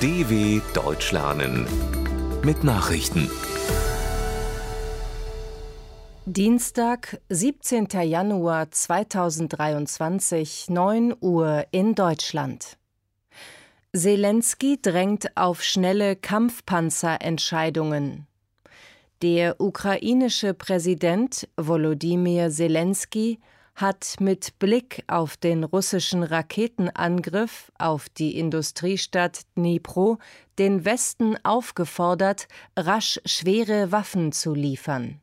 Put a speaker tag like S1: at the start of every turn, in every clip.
S1: DW Deutsch lernen mit Nachrichten.
S2: Dienstag, 17. Januar 2023, 9 Uhr in Deutschland. Zelensky drängt auf schnelle Kampfpanzerentscheidungen. Der ukrainische Präsident Volodymyr Zelensky hat mit Blick auf den russischen Raketenangriff auf die Industriestadt Dnipro den Westen aufgefordert, rasch schwere Waffen zu liefern.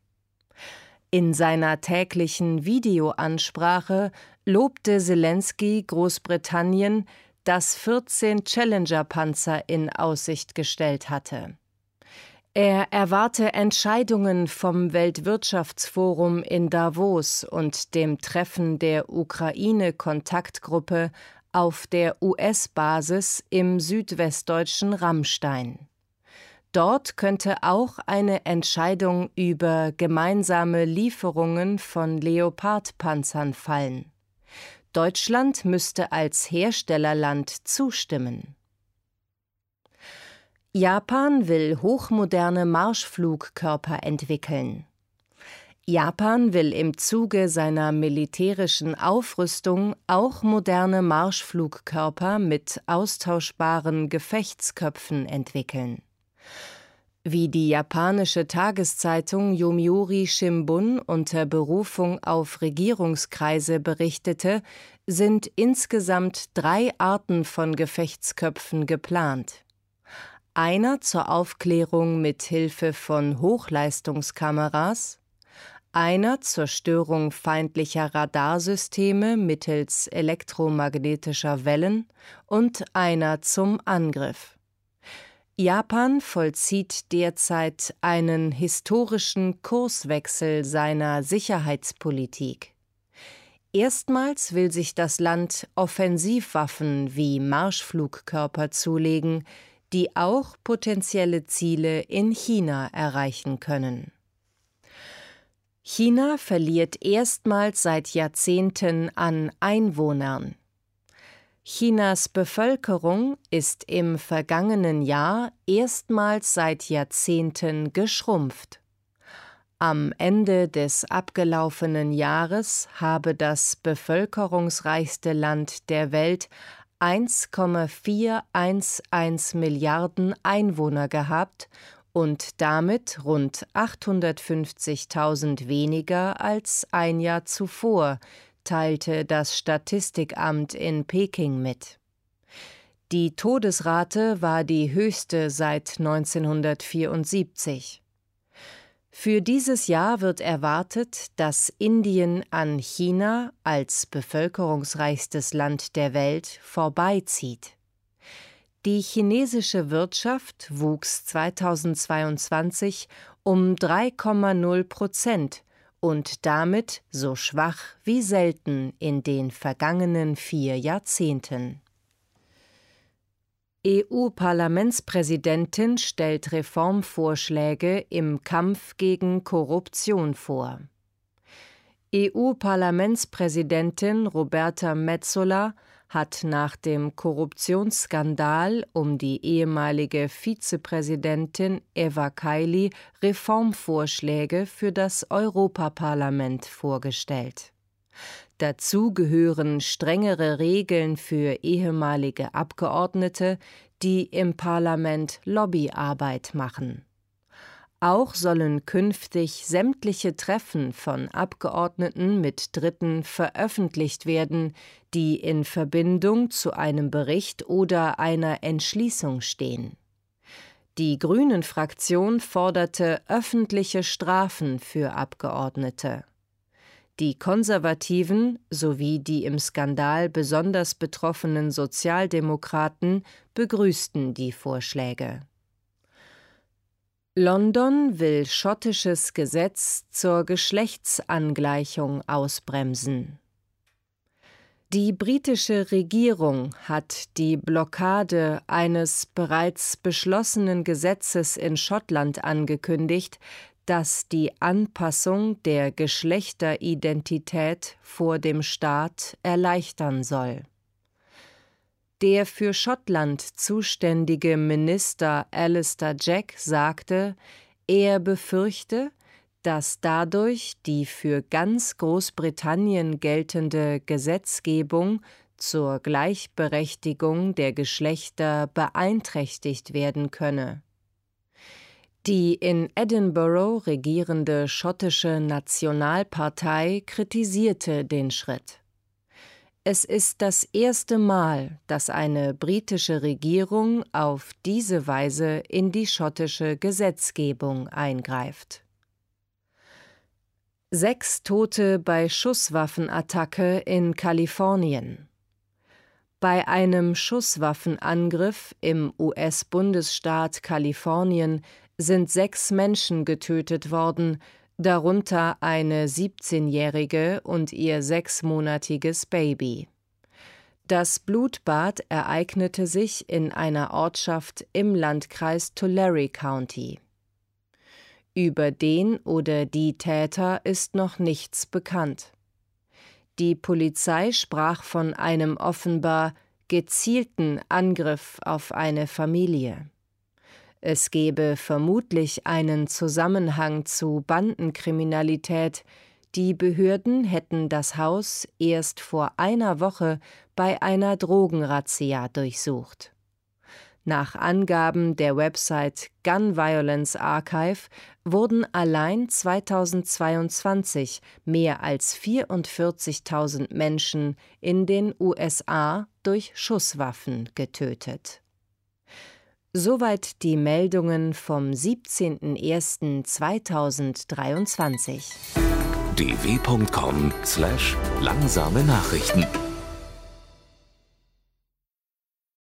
S2: In seiner täglichen Videoansprache lobte Zelensky Großbritannien, das 14 Challenger-Panzer in Aussicht gestellt hatte. Er erwarte Entscheidungen vom Weltwirtschaftsforum in Davos und dem Treffen der Ukraine-Kontaktgruppe auf der US-Basis im südwestdeutschen Rammstein. Dort könnte auch eine Entscheidung über gemeinsame Lieferungen von Leopardpanzern fallen. Deutschland müsste als Herstellerland zustimmen. Japan will hochmoderne Marschflugkörper entwickeln. Japan will im Zuge seiner militärischen Aufrüstung auch moderne Marschflugkörper mit austauschbaren Gefechtsköpfen entwickeln. Wie die japanische Tageszeitung Yomiuri Shimbun unter Berufung auf Regierungskreise berichtete, sind insgesamt drei Arten von Gefechtsköpfen geplant einer zur Aufklärung mit Hilfe von Hochleistungskameras, einer zur Störung feindlicher Radarsysteme mittels elektromagnetischer Wellen und einer zum Angriff. Japan vollzieht derzeit einen historischen Kurswechsel seiner Sicherheitspolitik. Erstmals will sich das Land Offensivwaffen wie Marschflugkörper zulegen, die auch potenzielle Ziele in China erreichen können. China verliert erstmals seit Jahrzehnten an Einwohnern. Chinas Bevölkerung ist im vergangenen Jahr erstmals seit Jahrzehnten geschrumpft. Am Ende des abgelaufenen Jahres habe das bevölkerungsreichste Land der Welt 1,411 Milliarden Einwohner gehabt und damit rund 850.000 weniger als ein Jahr zuvor, teilte das Statistikamt in Peking mit. Die Todesrate war die höchste seit 1974. Für dieses Jahr wird erwartet, dass Indien an China als bevölkerungsreichstes Land der Welt vorbeizieht. Die chinesische Wirtschaft wuchs 2022 um 3,0 Prozent und damit so schwach wie selten in den vergangenen vier Jahrzehnten. EU-Parlamentspräsidentin stellt Reformvorschläge im Kampf gegen Korruption vor. EU-Parlamentspräsidentin Roberta Metsola hat nach dem Korruptionsskandal um die ehemalige Vizepräsidentin Eva Kaili Reformvorschläge für das Europaparlament vorgestellt. Dazu gehören strengere Regeln für ehemalige Abgeordnete, die im Parlament Lobbyarbeit machen. Auch sollen künftig sämtliche Treffen von Abgeordneten mit Dritten veröffentlicht werden, die in Verbindung zu einem Bericht oder einer Entschließung stehen. Die Grünen-Fraktion forderte öffentliche Strafen für Abgeordnete. Die Konservativen sowie die im Skandal besonders betroffenen Sozialdemokraten begrüßten die Vorschläge. London will schottisches Gesetz zur Geschlechtsangleichung ausbremsen. Die britische Regierung hat die Blockade eines bereits beschlossenen Gesetzes in Schottland angekündigt, das die Anpassung der Geschlechteridentität vor dem Staat erleichtern soll. Der für Schottland zuständige Minister Alistair Jack sagte, er befürchte, dass dadurch die für ganz Großbritannien geltende Gesetzgebung zur Gleichberechtigung der Geschlechter beeinträchtigt werden könne. Die in Edinburgh regierende schottische Nationalpartei kritisierte den Schritt. Es ist das erste Mal, dass eine britische Regierung auf diese Weise in die schottische Gesetzgebung eingreift. Sechs Tote bei Schusswaffenattacke in Kalifornien. Bei einem Schusswaffenangriff im US-Bundesstaat Kalifornien sind sechs Menschen getötet worden, darunter eine 17-jährige und ihr sechsmonatiges Baby. Das Blutbad ereignete sich in einer Ortschaft im Landkreis Tulare County. Über den oder die Täter ist noch nichts bekannt. Die Polizei sprach von einem offenbar gezielten Angriff auf eine Familie. Es gebe vermutlich einen Zusammenhang zu Bandenkriminalität, die Behörden hätten das Haus erst vor einer Woche bei einer Drogenrazzia durchsucht. Nach Angaben der Website Gun Violence Archive wurden allein 2022 mehr als 44.000 Menschen in den USA durch Schusswaffen getötet. Soweit die Meldungen vom 17.01.2023.
S1: dw.com/langsame Nachrichten